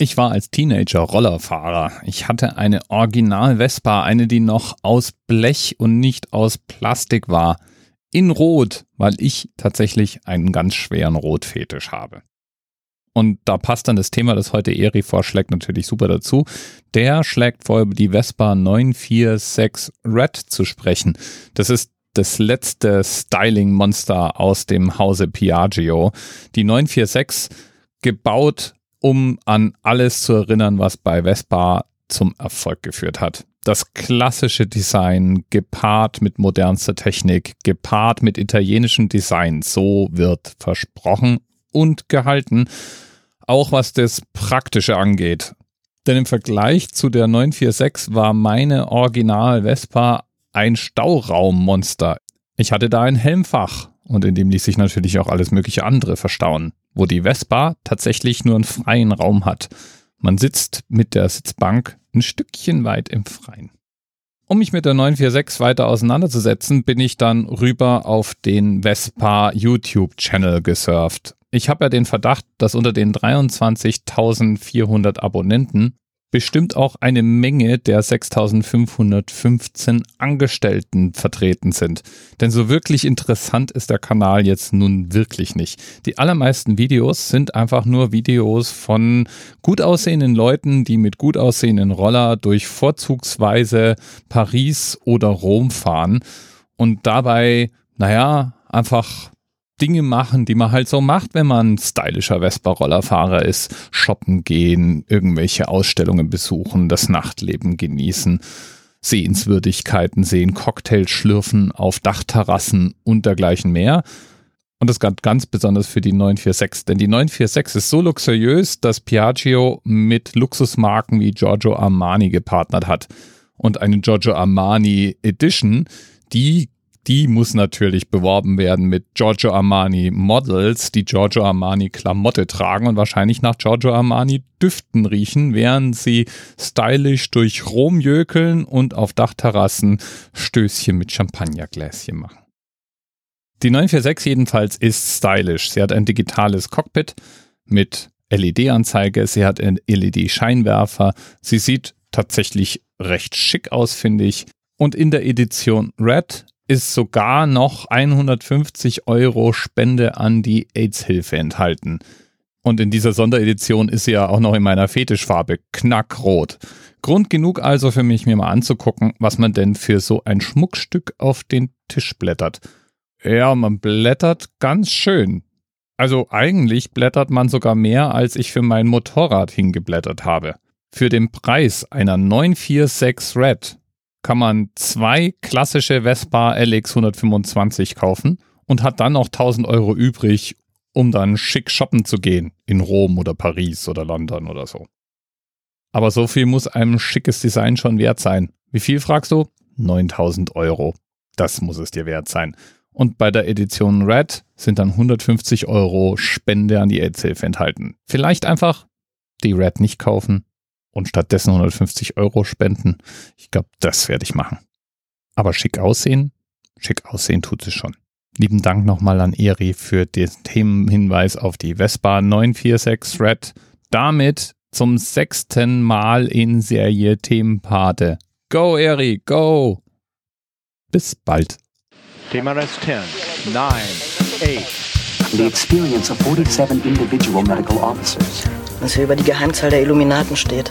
Ich war als Teenager Rollerfahrer. Ich hatte eine Original Vespa, eine, die noch aus Blech und nicht aus Plastik war. In Rot, weil ich tatsächlich einen ganz schweren Rotfetisch habe. Und da passt dann das Thema, das heute Eri vorschlägt, natürlich super dazu. Der schlägt vor, über die Vespa 946 Red zu sprechen. Das ist das letzte Styling-Monster aus dem Hause Piaggio. Die 946 gebaut um an alles zu erinnern, was bei Vespa zum Erfolg geführt hat. Das klassische Design gepaart mit modernster Technik, gepaart mit italienischem Design, so wird versprochen und gehalten, auch was das Praktische angeht. Denn im Vergleich zu der 946 war meine Original Vespa ein Stauraummonster. Ich hatte da ein Helmfach und in dem ließ sich natürlich auch alles mögliche andere verstauen wo die Vespa tatsächlich nur einen freien Raum hat. Man sitzt mit der Sitzbank ein Stückchen weit im Freien. Um mich mit der 946 weiter auseinanderzusetzen, bin ich dann rüber auf den Vespa YouTube-Channel gesurft. Ich habe ja den Verdacht, dass unter den 23.400 Abonnenten bestimmt auch eine Menge der 6515 Angestellten vertreten sind. Denn so wirklich interessant ist der Kanal jetzt nun wirklich nicht. Die allermeisten Videos sind einfach nur Videos von gut aussehenden Leuten, die mit gut aussehenden Roller durch vorzugsweise Paris oder Rom fahren und dabei, naja, einfach Dinge machen, die man halt so macht, wenn man stylischer Vespa-Rollerfahrer ist. Shoppen gehen, irgendwelche Ausstellungen besuchen, das Nachtleben genießen, Sehenswürdigkeiten sehen, Cocktails schlürfen auf Dachterrassen und dergleichen mehr. Und das ganz, ganz besonders für die 946, denn die 946 ist so luxuriös, dass Piaggio mit Luxusmarken wie Giorgio Armani gepartnert hat. Und eine Giorgio Armani Edition, die die muss natürlich beworben werden mit Giorgio Armani Models, die Giorgio Armani Klamotte tragen und wahrscheinlich nach Giorgio Armani Düften riechen, während sie stylisch durch Rom jökeln und auf Dachterrassen Stößchen mit Champagnergläschen machen. Die 946 jedenfalls ist stylisch. Sie hat ein digitales Cockpit mit LED-Anzeige, sie hat einen LED-Scheinwerfer, sie sieht tatsächlich recht schick aus, finde ich. Und in der Edition Red ist sogar noch 150 Euro Spende an die AIDS-Hilfe enthalten. Und in dieser Sonderedition ist sie ja auch noch in meiner Fetischfarbe knackrot. Grund genug also für mich, mir mal anzugucken, was man denn für so ein Schmuckstück auf den Tisch blättert. Ja, man blättert ganz schön. Also eigentlich blättert man sogar mehr, als ich für mein Motorrad hingeblättert habe. Für den Preis einer 946 Red kann man zwei klassische Vespa LX 125 kaufen und hat dann noch 1000 Euro übrig, um dann schick shoppen zu gehen in Rom oder Paris oder London oder so. Aber so viel muss einem schickes Design schon wert sein. Wie viel fragst du? 9000 Euro. Das muss es dir wert sein. Und bei der Edition Red sind dann 150 Euro Spende an die AIDS-Hilfe enthalten. Vielleicht einfach die Red nicht kaufen, und stattdessen 150 Euro spenden. Ich glaube, das werde ich machen. Aber schick aussehen, schick aussehen tut es schon. Lieben Dank nochmal an Eri für den Themenhinweis auf die Vespa 946 Red. Damit zum sechsten Mal in Serie Themenpate. Go, Eri, go! Bis bald. Thema Rest 10, 9, 8. The experience of 47 individual medical officers. Was hier über die Geheimzahl der Illuminaten steht.